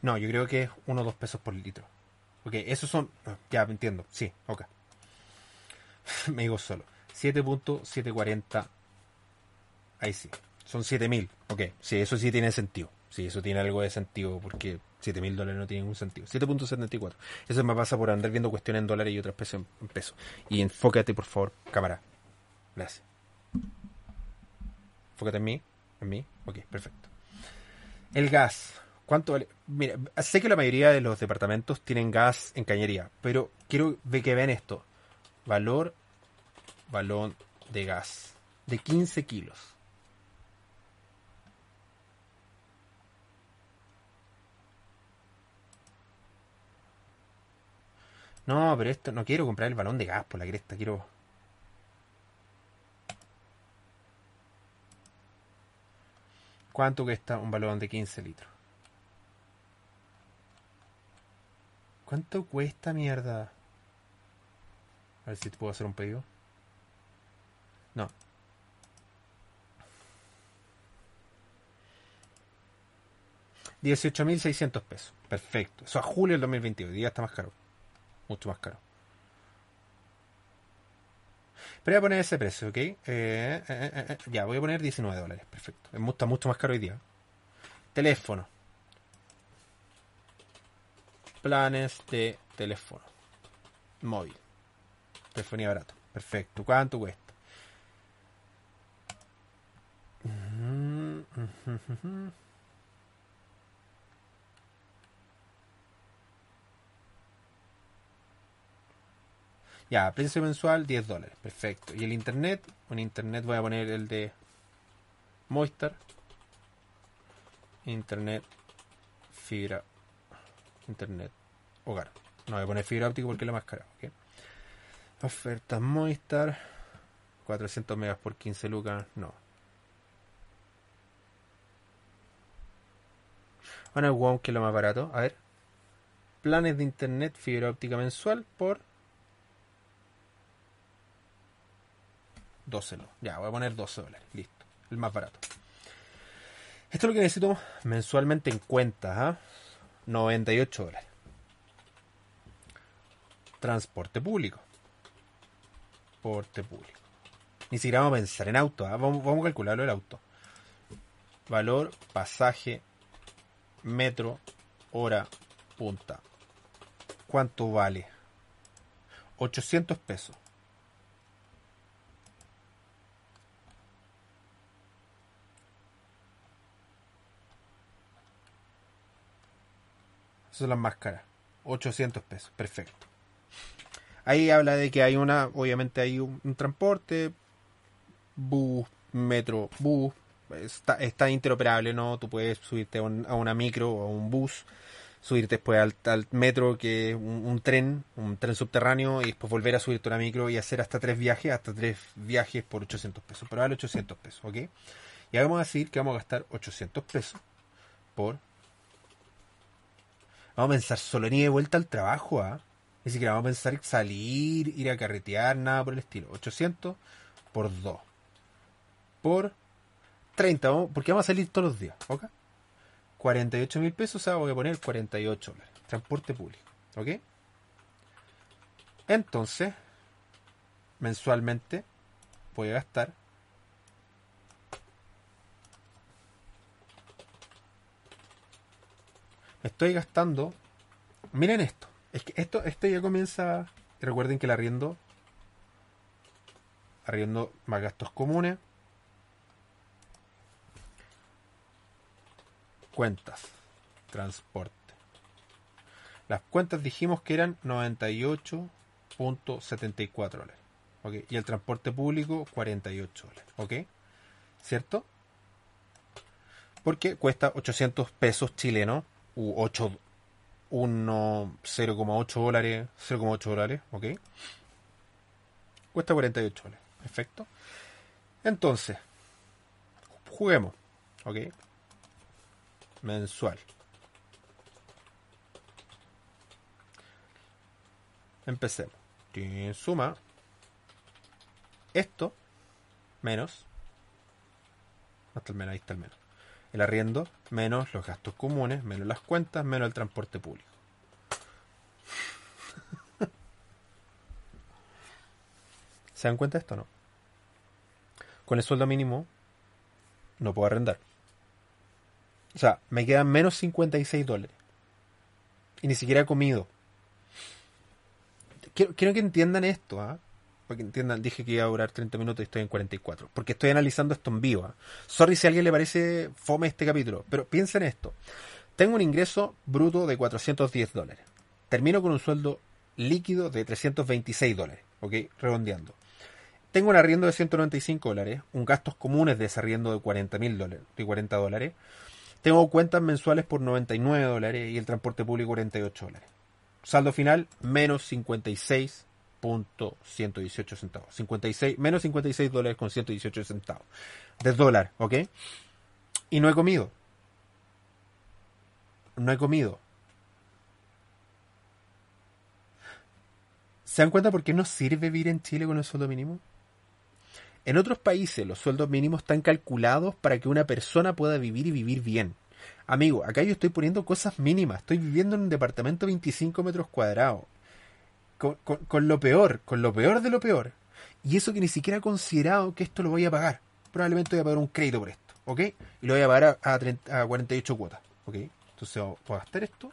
No, yo creo que es uno o dos pesos por litro. Ok, esos son. ah, Ya entiendo. Sí, ok. Me digo solo. 7.740. Ahí sí. Son 7000. Ok, sí, eso sí tiene sentido. Sí, eso tiene algo de sentido porque 7000 dólares no tiene ningún sentido. 7.74. Eso me pasa por andar viendo cuestiones en dólares y otras pesos en pesos. Y enfócate, por favor, cámara. Gracias. Enfócate en mí. En mí. Ok, perfecto. El gas. ¿Cuánto vale? Mira, sé que la mayoría de los departamentos tienen gas en cañería, pero quiero que vean esto. Valor, balón de gas. De 15 kilos. No, pero esto no quiero comprar el balón de gas por la cresta, quiero. ¿Cuánto cuesta un balón de 15 litros? ¿Cuánto cuesta mierda? A ver si te puedo hacer un pedido. No. $18.600 pesos. Perfecto. Eso a julio del 2022. Día está más caro mucho más caro. Pero voy a poner ese precio, ¿ok? Eh, eh, eh, ya, voy a poner 19 dólares, perfecto. Está mucho más caro hoy día. Teléfono. Planes de teléfono. Móvil. Telefonía barato. Perfecto. ¿Cuánto cuesta? Ya, precio mensual 10 dólares. Perfecto. Y el internet, un internet voy a poner el de Moistar. Internet, fibra, internet, hogar. No voy a poner fibra óptica porque es la más cara. ¿okay? Ofertas Moistar. 400 megas por 15 lucas. No. Bueno, wow, que es lo más barato. A ver. Planes de internet, fibra óptica mensual por 12 Ya, voy a poner 12 dólares. Listo. El más barato. Esto es lo que necesito mensualmente en cuenta. 98 ¿ah? dólares. Transporte público. Transporte público. Ni siquiera vamos a pensar en auto. ¿ah? Vamos, vamos a calcularlo el auto. Valor, pasaje, metro, hora, punta. ¿Cuánto vale? 800 pesos. Son las más caras. 800 pesos, perfecto. Ahí habla de que hay una, obviamente hay un, transporte, bus, metro, bus, está, está, interoperable, ¿no? Tú puedes subirte a, una micro o a un bus, subirte después al, metro, que es un, tren, un tren subterráneo, y después volver a subirte a una micro y hacer hasta tres viajes, hasta tres viajes por 800 pesos. Pero vale 800 pesos, ¿ok? Y vamos a decir que vamos a gastar 800 pesos por Vamos a pensar solo ni de vuelta al trabajo, ¿ah? Ni siquiera vamos a pensar salir, ir a carretear, nada por el estilo. 800 por 2. Por 30, porque vamos a salir todos los días, ¿ok? 48 mil pesos, o sea, voy a poner 48 dólares. Transporte público, ¿ok? Entonces, mensualmente voy a gastar estoy gastando. Miren esto. Es que esto, esto ya comienza. Recuerden que el arriendo. Arriendo más gastos comunes. Cuentas. Transporte. Las cuentas dijimos que eran 98.74 dólares. Y el transporte público 48 dólares. ¿Ok? ¿Cierto? Porque cuesta 800 pesos chilenos 8, 0,8 dólares, 0,8 dólares, ok. Cuesta 48 dólares, perfecto. Entonces, juguemos, ok. Mensual. Empecemos. Suma esto menos. Hasta el menos, ahí está el menos el arriendo, menos los gastos comunes, menos las cuentas, menos el transporte público. ¿Se dan cuenta de esto o no? Con el sueldo mínimo no puedo arrendar. O sea, me quedan menos 56 dólares. Y ni siquiera he comido. Quiero, quiero que entiendan esto, ¿ah? Para que entiendan, dije que iba a durar 30 minutos y estoy en 44. Porque estoy analizando esto en vivo. ¿ah? Sorry si a alguien le parece fome este capítulo. Pero piensen esto. Tengo un ingreso bruto de 410 dólares. Termino con un sueldo líquido de 326 dólares. ¿Ok? Redondeando. Tengo un arriendo de 195 dólares, un gastos comunes de ese arriendo de 40 mil dólares, de 40 dólares. Tengo cuentas mensuales por 99 dólares y el transporte público 48 dólares. Saldo final, menos 56.118 centavos. 56, menos 56 dólares con 118 centavos. De dólar, ¿ok? Y no he comido. No he comido. ¿Se dan cuenta por qué no sirve vivir en Chile con el sueldo mínimo? En otros países los sueldos mínimos están calculados para que una persona pueda vivir y vivir bien. Amigo, acá yo estoy poniendo cosas mínimas. Estoy viviendo en un departamento de 25 metros cuadrados. Con, lo peor, con lo peor de lo peor. Y eso que ni siquiera he considerado que esto lo voy a pagar. Probablemente voy a pagar un crédito por esto, ¿ok? Y lo voy a pagar a, a 48 cuotas, ¿ok? Entonces voy a gastar esto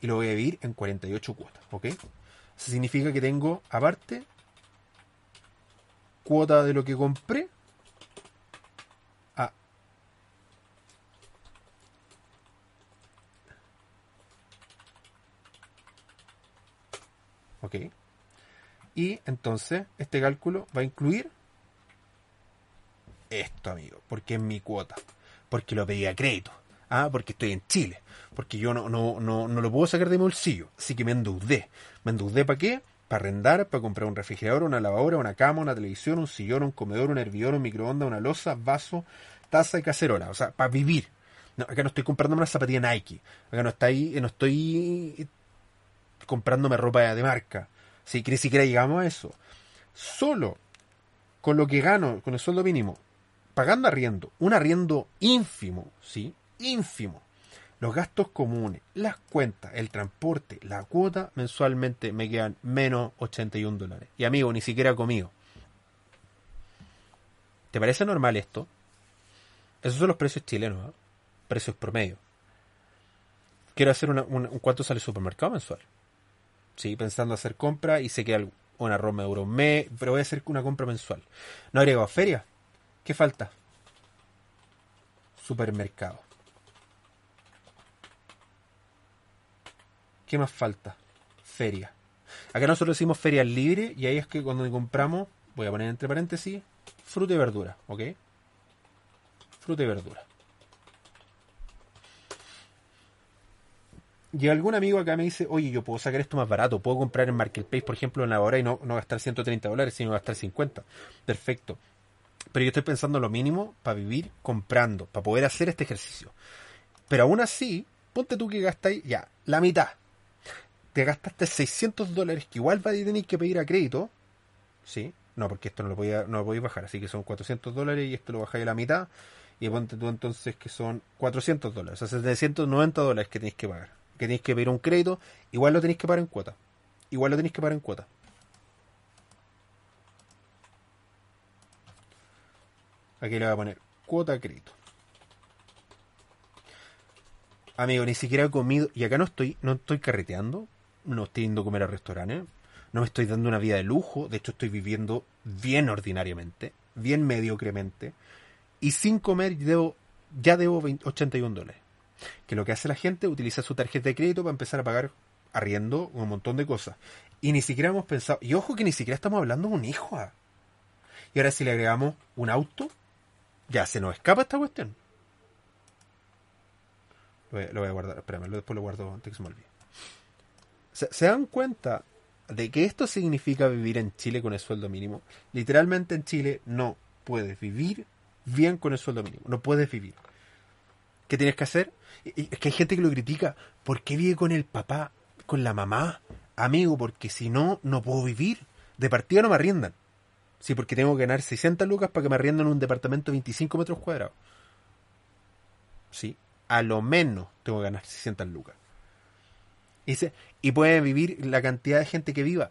y lo voy a vivir en 48 cuotas, ¿ok? Eso significa que tengo, aparte, cuota de lo que compré Ok. Y entonces este cálculo va a incluir esto, amigo, porque es mi cuota, porque lo pedí a crédito, ah, porque estoy en Chile, porque yo no, no, no, no lo puedo sacar de mi bolsillo, así que me endeudé. ¿Me endeudé para qué? para arrendar, para comprar un refrigerador, una lavadora, una cama, una televisión, un sillón, un comedor, un hervidor, un microondas, una losa, vaso, taza y cacerola. O sea, para vivir. No, acá no estoy comprando una zapatilla Nike. Acá no, está ahí, no estoy comprándome ropa de marca. Que ni siquiera llegamos a eso. Solo con lo que gano, con el sueldo mínimo, pagando arriendo, un arriendo ínfimo, ¿sí? Ínfimo los gastos comunes, las cuentas, el transporte, la cuota, mensualmente me quedan menos 81 dólares. Y amigo, ni siquiera comido. ¿Te parece normal esto? Esos son los precios chilenos, ¿eh? precios promedio. Quiero hacer una, un cuánto sale el supermercado mensual. Sí, pensando hacer compra y sé que un arroz me dura un mes, pero voy a hacer una compra mensual. No agrego feria. ¿Qué falta? Supermercado. ¿Qué más falta? Feria. Acá nosotros decimos ferias libres y ahí es que cuando compramos, voy a poner entre paréntesis, fruta y verdura, ¿ok? Fruta y verdura. Y algún amigo acá me dice, oye, yo puedo sacar esto más barato, puedo comprar en Marketplace, por ejemplo, en la hora y no, no gastar 130 dólares, sino gastar 50. Perfecto. Pero yo estoy pensando lo mínimo para vivir comprando, para poder hacer este ejercicio. Pero aún así, ponte tú que gastáis ya la mitad, te gastaste 600 dólares, que igual va a tener que pedir a crédito, ¿sí? No, porque esto no lo podía, no lo podéis bajar, así que son 400 dólares y esto lo bajáis a la mitad, y ponte tú entonces que son 400 dólares, o sea, 790 dólares que tenéis que pagar, que tenéis que pedir un crédito, igual lo tenéis que pagar en cuota, igual lo tenéis que pagar en cuota. Aquí le voy a poner cuota crédito. Amigo, ni siquiera he comido. Y acá no estoy, no estoy carreteando no estoy yendo a comer a restaurantes, no me estoy dando una vida de lujo, de hecho estoy viviendo bien ordinariamente, bien mediocremente, y sin comer debo, ya debo 81 dólares. Que lo que hace la gente utiliza su tarjeta de crédito para empezar a pagar arriendo un montón de cosas. Y ni siquiera hemos pensado, y ojo que ni siquiera estamos hablando de un hijo. ¿ah? Y ahora si le agregamos un auto, ya se nos escapa esta cuestión. Lo voy, a guardar, espérame, después lo guardo antes que se me olvide. ¿Se, dan cuenta de que esto significa vivir en Chile con el sueldo mínimo? Literalmente en Chile no puedes vivir bien con el sueldo mínimo. No puedes vivir. ¿Qué tienes que hacer? Es que hay gente que lo critica. ¿Por qué vive con el papá, con la mamá? Amigo, porque si no, no puedo vivir. De partida no me arriendan. Sí, porque tengo que ganar 60 lucas para que me arriendan un departamento de 25 metros cuadrados. Sí, a lo menos tengo que ganar 600 lucas. Y, y puede vivir la cantidad de gente que viva.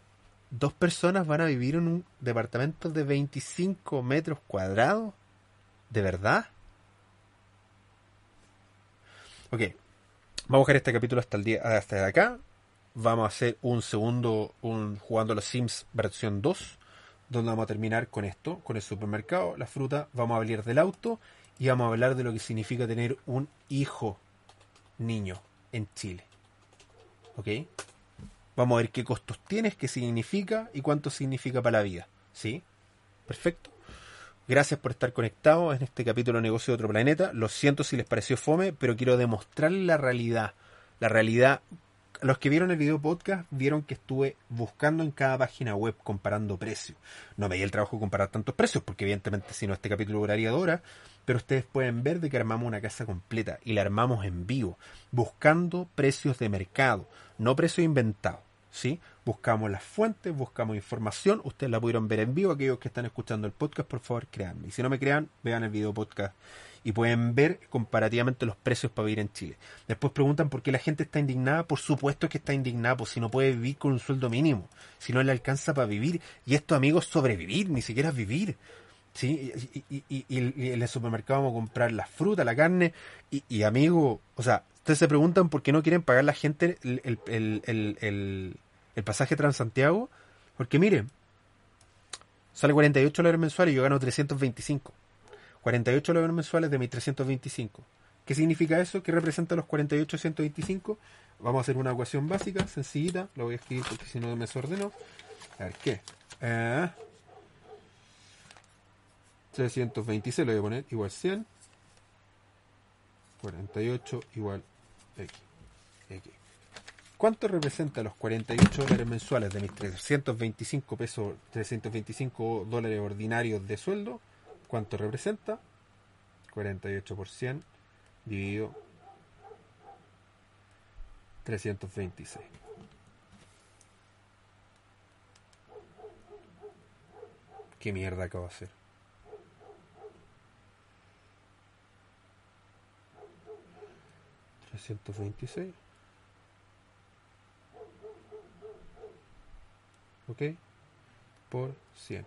Dos personas van a vivir en un departamento de 25 metros cuadrados. ¿De verdad? Ok. Vamos a dejar este capítulo hasta el día hasta acá. Vamos a hacer un segundo, un jugando los Sims versión 2, donde vamos a terminar con esto, con el supermercado, la fruta, vamos a hablar del auto y vamos a hablar de lo que significa tener un hijo niño en Chile. ¿Ok? Vamos a ver qué costos tienes, qué significa y cuánto significa para la vida. ¿Sí? Perfecto. Gracias por estar conectados en este capítulo Negocio de otro planeta. Lo siento si les pareció fome, pero quiero demostrarles la realidad. La realidad. Los que vieron el video podcast vieron que estuve buscando en cada página web comparando precios. No me di el trabajo de comparar tantos precios, porque evidentemente si no este capítulo duraría dos pero ustedes pueden ver de que armamos una casa completa y la armamos en vivo, buscando precios de mercado, no precios inventados. ¿sí? Buscamos las fuentes, buscamos información, ustedes la pudieron ver en vivo, aquellos que están escuchando el podcast, por favor, créanme. Y si no me crean, vean el video podcast y pueden ver comparativamente los precios para vivir en Chile. Después preguntan por qué la gente está indignada, por supuesto que está indignada, pues si no puede vivir con un sueldo mínimo, si no le alcanza para vivir, y esto amigos, sobrevivir, ni siquiera vivir. ¿sí? Y, en el supermercado vamos a comprar la fruta, la carne, y, y amigo, o sea, ustedes se preguntan por qué no quieren pagar la gente el, el, el pasaje Transantiago, porque miren, sale 48 dólares mensuales y yo gano 325. 48 dólares mensuales de mis 325. ¿Qué significa eso? ¿Qué representa los 48 125? Vamos a hacer una ecuación básica, sencillita. Lo voy a escribir porque si no me desordeno. A ver, ¿qué? 326 eh, lo voy a poner igual 100. 48 igual. X. ¿Cuánto representa los 48 dólares mensuales de mis 325 pesos, 325 dólares ordinarios de sueldo? ¿Cuánto representa? 48 por 100 dividido 326. ¿Qué mierda acabo de hacer? ¿326? ¿Ok? Por 100.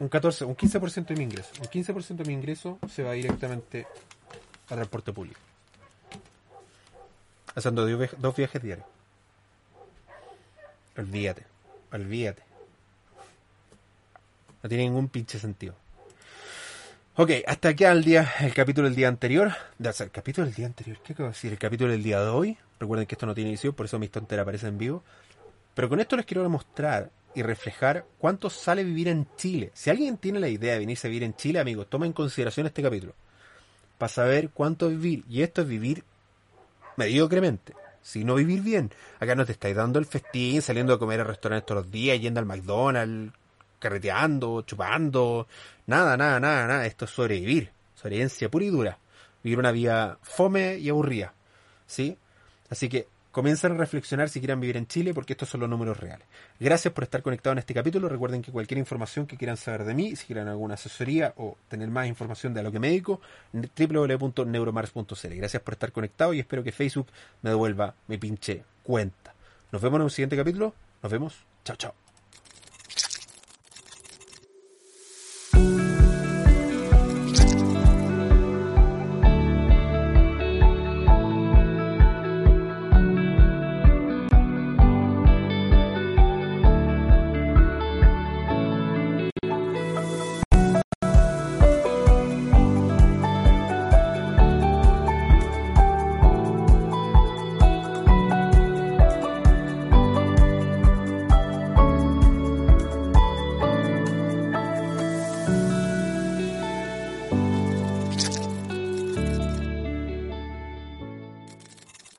Un 14, un 15% de mi ingreso. Un 15% de mi ingreso se va directamente a transporte público. Haciendo dos viajes diarios. Olvídate, olvídate. No tiene ningún pinche sentido. Ok, hasta aquí al día, el capítulo del día anterior. El capítulo del día anterior, ¿qué acabo de decir? El capítulo del día de hoy. Recuerden que esto no tiene edición, por eso mis tonteras aparecen en vivo. Pero con esto les quiero demostrar y reflejar cuánto sale vivir en Chile. Si alguien tiene la idea de venirse a vivir en Chile, amigos, toma en consideración este capítulo. Para saber cuánto vivir. Y esto es vivir mediocremente. Si no vivir bien. Acá no te estáis dando el festín, saliendo a comer a restaurantes todos los días, yendo al McDonald's, carreteando, chupando, nada, nada, nada, nada. Esto es sobrevivir, sobrevivencia pura y dura. Vivir una vida fome y aburrida, ¿sí? Así que comiencen a reflexionar si quieren vivir en Chile porque estos son los números reales. Gracias por estar conectados en este capítulo. Recuerden que cualquier información que quieran saber de mí, si quieren alguna asesoría o tener más información de lo que me dedico, www.neuromars.cl. Gracias por estar conectados y espero que Facebook me devuelva mi pinche cuenta. Nos vemos en un siguiente capítulo. Nos vemos. Chao, chao.